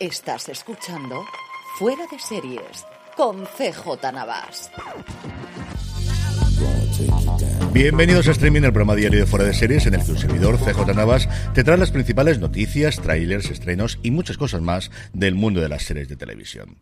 Estás escuchando Fuera de Series con CJ Navas. Bienvenidos a Streaming, el programa diario de Fuera de Series, en el que un servidor, CJ Navas, te trae las principales noticias, trailers, estrenos y muchas cosas más del mundo de las series de televisión.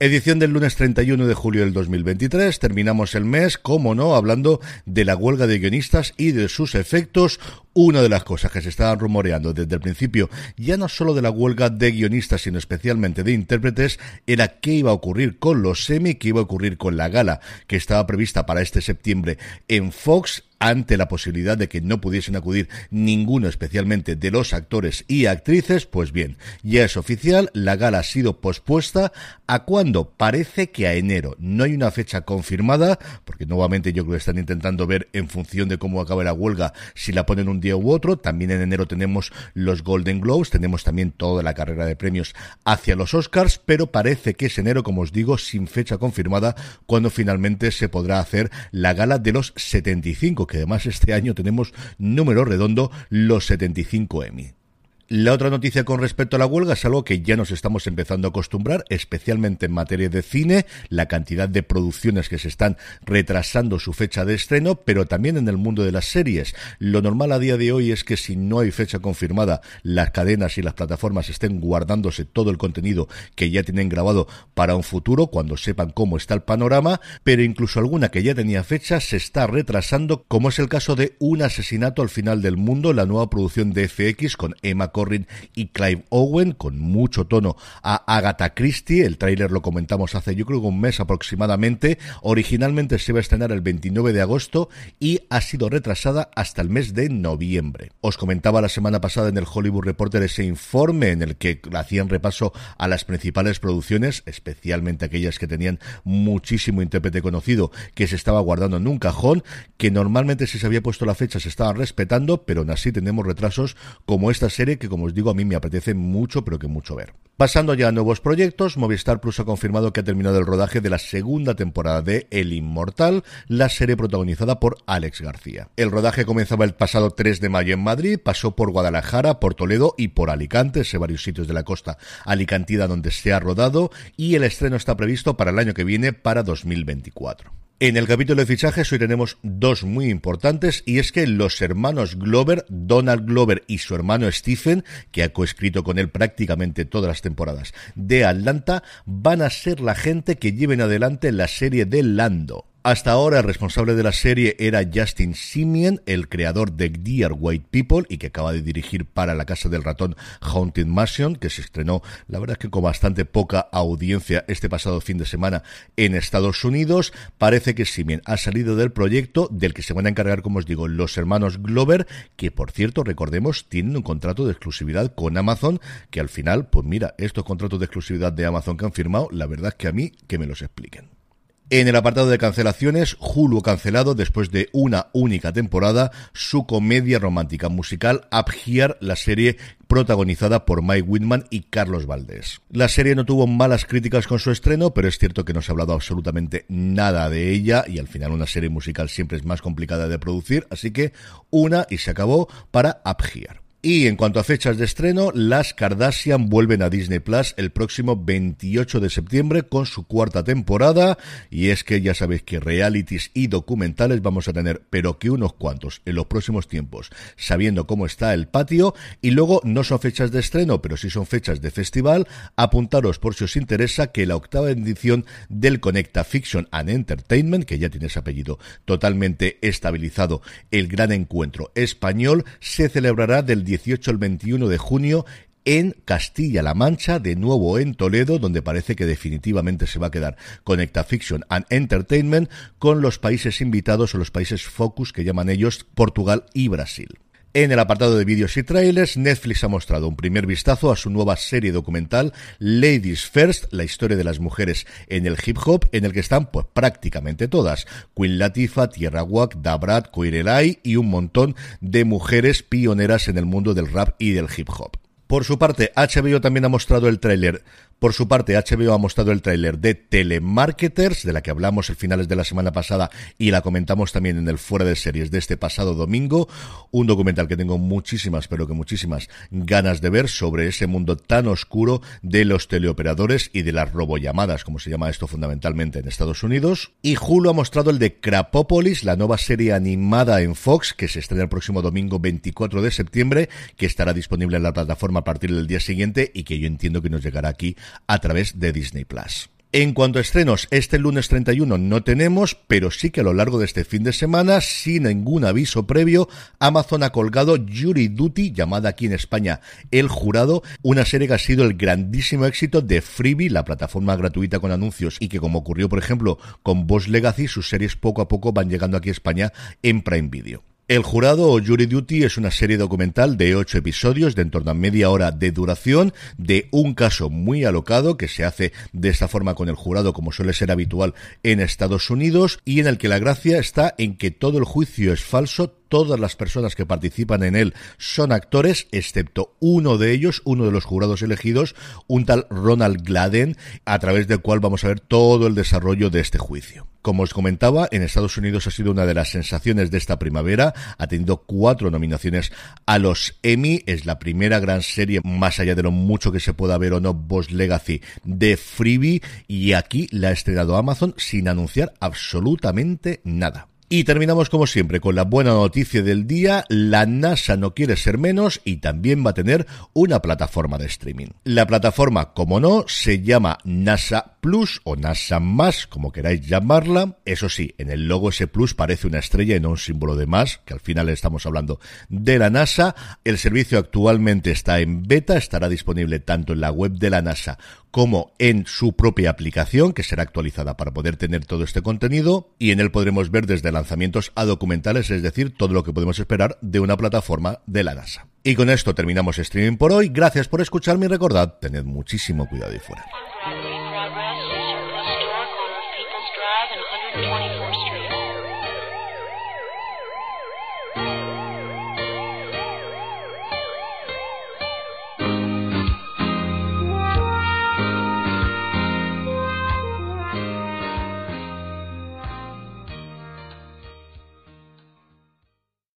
Edición del lunes 31 de julio del 2023. Terminamos el mes, como no, hablando de la huelga de guionistas y de sus efectos. Una de las cosas que se estaban rumoreando desde el principio, ya no solo de la huelga de guionistas, sino especialmente de intérpretes, era qué iba a ocurrir con los semi, qué iba a ocurrir con la gala que estaba prevista para este septiembre en Fox ante la posibilidad de que no pudiesen acudir ninguno especialmente de los actores y actrices, pues bien, ya es oficial, la gala ha sido pospuesta. A cuando parece que a enero. No hay una fecha confirmada, porque nuevamente yo creo que están intentando ver en función de cómo acabe la huelga si la ponen un día u otro. También en enero tenemos los Golden Globes, tenemos también toda la carrera de premios hacia los Oscars, pero parece que es enero, como os digo, sin fecha confirmada, cuando finalmente se podrá hacer la gala de los 75 que además este año tenemos número redondo los 75 Emmy. La otra noticia con respecto a la huelga es algo que ya nos estamos empezando a acostumbrar, especialmente en materia de cine, la cantidad de producciones que se están retrasando su fecha de estreno, pero también en el mundo de las series. Lo normal a día de hoy es que si no hay fecha confirmada, las cadenas y las plataformas estén guardándose todo el contenido que ya tienen grabado para un futuro, cuando sepan cómo está el panorama, pero incluso alguna que ya tenía fecha se está retrasando, como es el caso de Un asesinato al final del mundo, la nueva producción de FX con Emma Corrin y Clive Owen, con mucho tono a Agatha Christie. El tráiler lo comentamos hace yo creo que un mes aproximadamente. Originalmente se iba a estrenar el 29 de agosto y ha sido retrasada hasta el mes de noviembre. Os comentaba la semana pasada en el Hollywood Reporter ese informe en el que hacían repaso a las principales producciones, especialmente aquellas que tenían muchísimo intérprete conocido, que se estaba guardando en un cajón, que normalmente si se había puesto la fecha se estaban respetando, pero aún así tenemos retrasos como esta serie que como os digo a mí me apetece mucho, pero que mucho ver. Pasando ya a nuevos proyectos, Movistar Plus ha confirmado que ha terminado el rodaje de la segunda temporada de El Inmortal, la serie protagonizada por Alex García. El rodaje comenzaba el pasado 3 de mayo en Madrid, pasó por Guadalajara, por Toledo y por Alicante, ese varios sitios de la costa alicantida donde se ha rodado, y el estreno está previsto para el año que viene, para 2024. En el capítulo de fichajes hoy tenemos dos muy importantes y es que los hermanos Glover, Donald Glover y su hermano Stephen, que ha coescrito con él prácticamente todas las temporadas de Atlanta, van a ser la gente que lleven adelante la serie de Lando. Hasta ahora el responsable de la serie era Justin Simien, el creador de Dear White People y que acaba de dirigir para la Casa del Ratón Haunted Mansion, que se estrenó, la verdad es que con bastante poca audiencia este pasado fin de semana en Estados Unidos. Parece que Simien ha salido del proyecto del que se van a encargar, como os digo, los hermanos Glover, que por cierto, recordemos, tienen un contrato de exclusividad con Amazon, que al final, pues mira, estos contratos de exclusividad de Amazon que han firmado, la verdad es que a mí que me los expliquen. En el apartado de cancelaciones, Hulu cancelado después de una única temporada su comedia romántica musical Here, la serie protagonizada por Mike Whitman y Carlos Valdés. La serie no tuvo malas críticas con su estreno, pero es cierto que no se ha hablado absolutamente nada de ella y al final una serie musical siempre es más complicada de producir, así que una y se acabó para Here. Y en cuanto a fechas de estreno, las Kardashian vuelven a Disney Plus el próximo 28 de septiembre con su cuarta temporada. Y es que ya sabéis que realities y documentales vamos a tener, pero que unos cuantos en los próximos tiempos, sabiendo cómo está el patio. Y luego no son fechas de estreno, pero sí son fechas de festival. Apuntaros por si os interesa que la octava edición del Conecta Fiction and Entertainment, que ya tiene ese apellido totalmente estabilizado, el gran encuentro español, se celebrará del 18 al 21 de junio en Castilla-La Mancha, de nuevo en Toledo, donde parece que definitivamente se va a quedar Conecta Fiction and Entertainment con los países invitados o los países focus que llaman ellos Portugal y Brasil. En el apartado de vídeos y trailers, Netflix ha mostrado un primer vistazo a su nueva serie documental Ladies First, la historia de las mujeres en el hip hop, en el que están pues prácticamente todas. Queen Latifah, Tierra Wack, Dabrat, Koirelai y un montón de mujeres pioneras en el mundo del rap y del hip hop. Por su parte, HBO también ha mostrado el tráiler por su parte, HBO ha mostrado el tráiler de Telemarketers, de la que hablamos el finales de la semana pasada y la comentamos también en el fuera de series de este pasado domingo. Un documental que tengo muchísimas, pero que muchísimas ganas de ver sobre ese mundo tan oscuro de los teleoperadores y de las robollamadas, como se llama esto fundamentalmente en Estados Unidos. Y Hulu ha mostrado el de Crapopolis, la nueva serie animada en Fox, que se estrena el próximo domingo 24 de septiembre, que estará disponible en la plataforma a partir del día siguiente y que yo entiendo que nos llegará aquí a través de Disney Plus. En cuanto a estrenos, este lunes 31 no tenemos, pero sí que a lo largo de este fin de semana, sin ningún aviso previo, Amazon ha colgado Jury Duty, llamada aquí en España El Jurado, una serie que ha sido el grandísimo éxito de Freebie, la plataforma gratuita con anuncios, y que como ocurrió por ejemplo con Boss Legacy, sus series poco a poco van llegando aquí a España en Prime Video. El jurado o Jury Duty es una serie documental de ocho episodios de en torno a media hora de duración de un caso muy alocado que se hace de esta forma con el jurado como suele ser habitual en Estados Unidos y en el que la gracia está en que todo el juicio es falso, todas las personas que participan en él son actores, excepto uno de ellos, uno de los jurados elegidos, un tal Ronald Gladden, a través del cual vamos a ver todo el desarrollo de este juicio. Como os comentaba, en Estados Unidos ha sido una de las sensaciones de esta primavera. Ha tenido cuatro nominaciones a los Emmy. Es la primera gran serie, más allá de lo mucho que se pueda ver o no, Boss Legacy de Freebie. Y aquí la ha estrenado Amazon sin anunciar absolutamente nada. Y terminamos como siempre con la buena noticia del día, la NASA no quiere ser menos y también va a tener una plataforma de streaming. La plataforma, como no, se llama NASA Plus o NASA Más, como queráis llamarla. Eso sí, en el logo ese Plus parece una estrella y no un símbolo de más, que al final estamos hablando de la NASA. El servicio actualmente está en beta, estará disponible tanto en la web de la NASA como en su propia aplicación, que será actualizada para poder tener todo este contenido, y en él podremos ver desde lanzamientos a documentales, es decir, todo lo que podemos esperar de una plataforma de la NASA. Y con esto terminamos streaming por hoy. Gracias por escucharme y recordad, tened muchísimo cuidado y fuera.